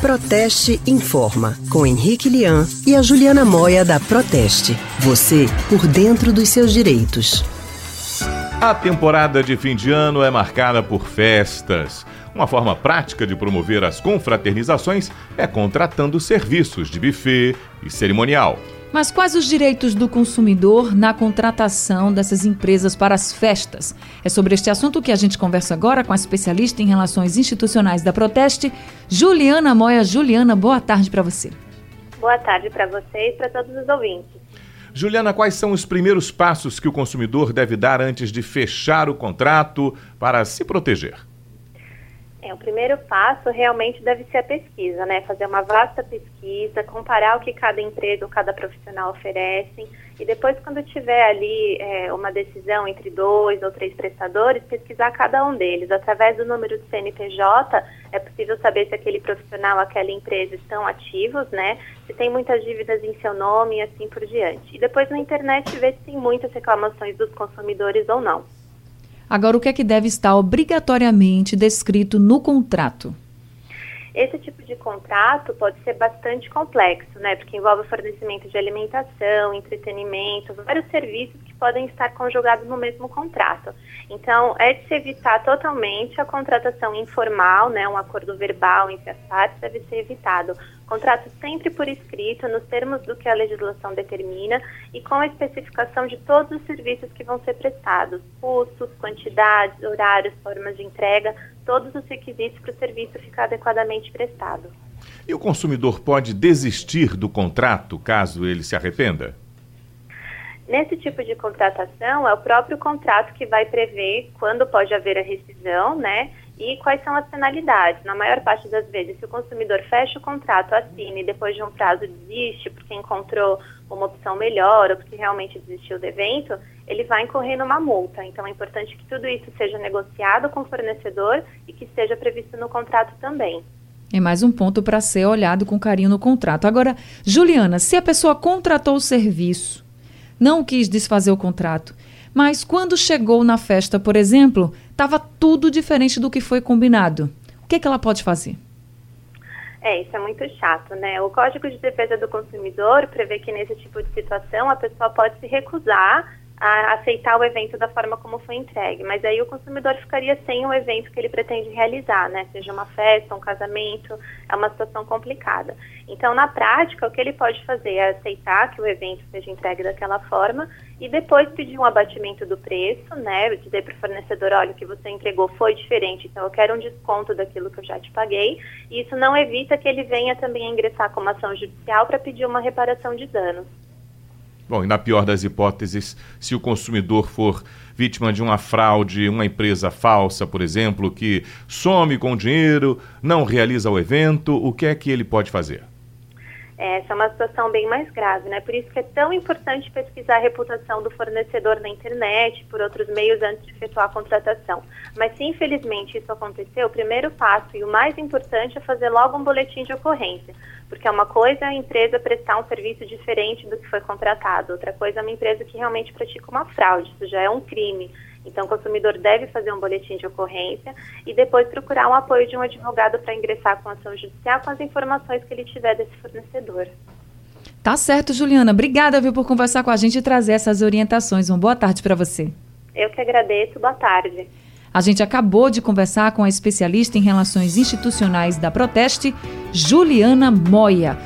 Proteste Informa, com Henrique Lian e a Juliana Moia da Proteste. Você por dentro dos seus direitos. A temporada de fim de ano é marcada por festas. Uma forma prática de promover as confraternizações é contratando serviços de buffet e cerimonial. Mas quais os direitos do consumidor na contratação dessas empresas para as festas? É sobre este assunto que a gente conversa agora com a especialista em relações institucionais da Proteste, Juliana Moia. Juliana, boa tarde para você. Boa tarde para você e para todos os ouvintes. Juliana, quais são os primeiros passos que o consumidor deve dar antes de fechar o contrato para se proteger? É, o primeiro passo realmente deve ser a pesquisa, né? Fazer uma vasta pesquisa, comparar o que cada empresa ou cada profissional oferecem e depois, quando tiver ali é, uma decisão entre dois ou três prestadores, pesquisar cada um deles. Através do número de CNPJ, é possível saber se aquele profissional, aquela empresa estão ativos, né? Se tem muitas dívidas em seu nome e assim por diante. E depois na internet ver se tem muitas reclamações dos consumidores ou não. Agora, o que é que deve estar obrigatoriamente descrito no contrato? Esse tipo de contrato pode ser bastante complexo, né? Porque envolve fornecimento de alimentação, entretenimento, vários serviços que podem estar conjugados no mesmo contrato. Então, é de se evitar totalmente a contratação informal, né? Um acordo verbal entre as partes deve ser evitado. Contrato sempre por escrito, nos termos do que a legislação determina e com a especificação de todos os serviços que vão ser prestados, custos, quantidades, horários, formas de entrega, todos os requisitos para o serviço ficar adequadamente prestado. E o consumidor pode desistir do contrato caso ele se arrependa? Nesse tipo de contratação, é o próprio contrato que vai prever quando pode haver a rescisão, né? E quais são as penalidades? Na maior parte das vezes, se o consumidor fecha o contrato, assina e depois de um prazo desiste porque encontrou uma opção melhor ou porque realmente desistiu do evento, ele vai incorrer numa multa. Então é importante que tudo isso seja negociado com o fornecedor e que esteja previsto no contrato também. É mais um ponto para ser olhado com carinho no contrato. Agora, Juliana, se a pessoa contratou o serviço, não quis desfazer o contrato, mas quando chegou na festa, por exemplo, estava tudo diferente do que foi combinado. O que, é que ela pode fazer? É, isso é muito chato, né? O Código de Defesa do Consumidor prevê que nesse tipo de situação a pessoa pode se recusar a aceitar o evento da forma como foi entregue, mas aí o consumidor ficaria sem o evento que ele pretende realizar, né? Seja uma festa, um casamento, é uma situação complicada. Então, na prática, o que ele pode fazer é aceitar que o evento seja entregue daquela forma e depois pedir um abatimento do preço, né? Dizer para o fornecedor, olha, o que você entregou foi diferente, então eu quero um desconto daquilo que eu já te paguei. E isso não evita que ele venha também ingressar com uma ação judicial para pedir uma reparação de danos. Bom, e na pior das hipóteses, se o consumidor for vítima de uma fraude, uma empresa falsa, por exemplo, que some com o dinheiro, não realiza o evento, o que é que ele pode fazer? Essa é uma situação bem mais grave, né? Por isso que é tão importante pesquisar a reputação do fornecedor na internet, por outros meios antes de efetuar a contratação. Mas se infelizmente isso acontecer, o primeiro passo e o mais importante é fazer logo um boletim de ocorrência, porque é uma coisa a empresa prestar um serviço diferente do que foi contratado, outra coisa é uma empresa que realmente pratica uma fraude, isso já é um crime. Então, o consumidor deve fazer um boletim de ocorrência e depois procurar um apoio de um advogado para ingressar com ação judicial com as informações que ele tiver desse fornecedor. Tá certo, Juliana. Obrigada, viu, por conversar com a gente e trazer essas orientações. Uma boa tarde para você. Eu que agradeço. Boa tarde. A gente acabou de conversar com a especialista em relações institucionais da Proteste, Juliana Moia.